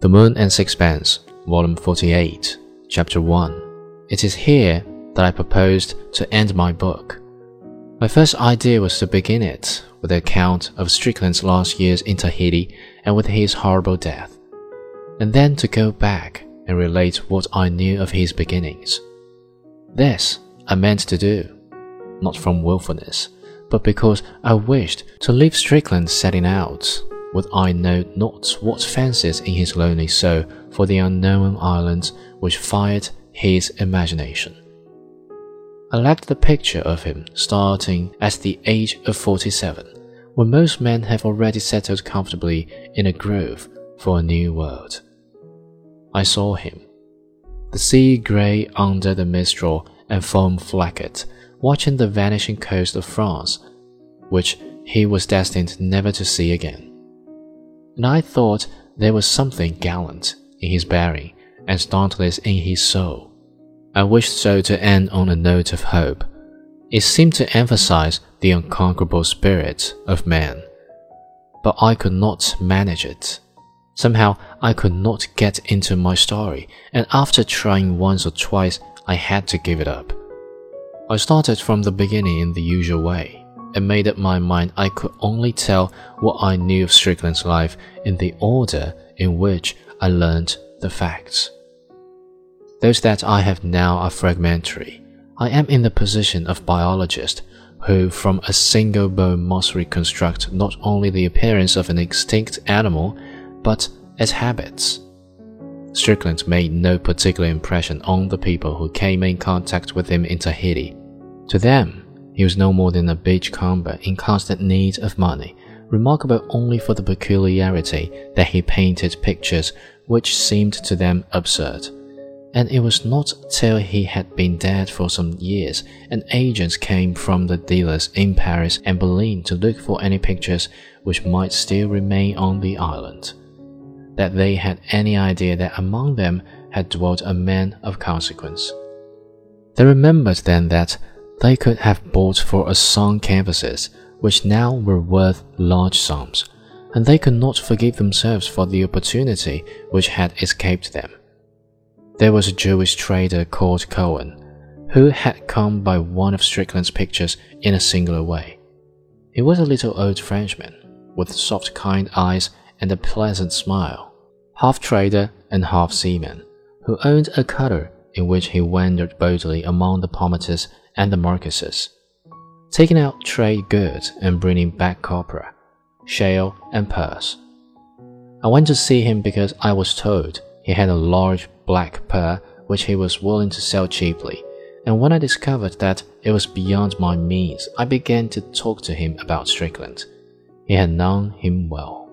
The Moon and Sixpence, Volume 48, Chapter 1. It is here that I proposed to end my book. My first idea was to begin it with the account of Strickland's last years in Tahiti and with his horrible death, and then to go back and relate what I knew of his beginnings. This I meant to do, not from wilfulness, but because I wished to leave Strickland setting out with I know not what fancies in his lonely soul for the unknown islands which fired his imagination. I left the picture of him starting at the age of 47, when most men have already settled comfortably in a grove for a new world. I saw him, the sea grey under the mistral and foam flecked, watching the vanishing coast of France, which he was destined never to see again and I thought there was something gallant in his bearing and dauntless in his soul. I wished so to end on a note of hope. It seemed to emphasize the unconquerable spirit of man. But I could not manage it. Somehow I could not get into my story, and after trying once or twice, I had to give it up. I started from the beginning in the usual way and made up my mind I could only tell what I knew of Strickland's life in the order in which I learned the facts. Those that I have now are fragmentary. I am in the position of biologist who from a single bone must reconstruct not only the appearance of an extinct animal, but its habits. Strickland made no particular impression on the people who came in contact with him in Tahiti. To them, he was no more than a beachcomber in constant need of money, remarkable only for the peculiarity that he painted pictures which seemed to them absurd. And it was not till he had been dead for some years and agents came from the dealers in Paris and Berlin to look for any pictures which might still remain on the island that they had any idea that among them had dwelt a man of consequence. They remembered then that they could have bought for a song canvases, which now were worth large sums, and they could not forgive themselves for the opportunity which had escaped them. There was a Jewish trader called Cohen, who had come by one of Strickland's pictures in a singular way. He was a little old Frenchman, with soft kind eyes and a pleasant smile, half trader and half seaman, who owned a cutter in which he wandered boldly among the Paumotus and the Marquesas, taking out trade goods and bringing back copra, shale, and pearls. I went to see him because I was told he had a large black pearl which he was willing to sell cheaply, and when I discovered that it was beyond my means, I began to talk to him about Strickland. He had known him well.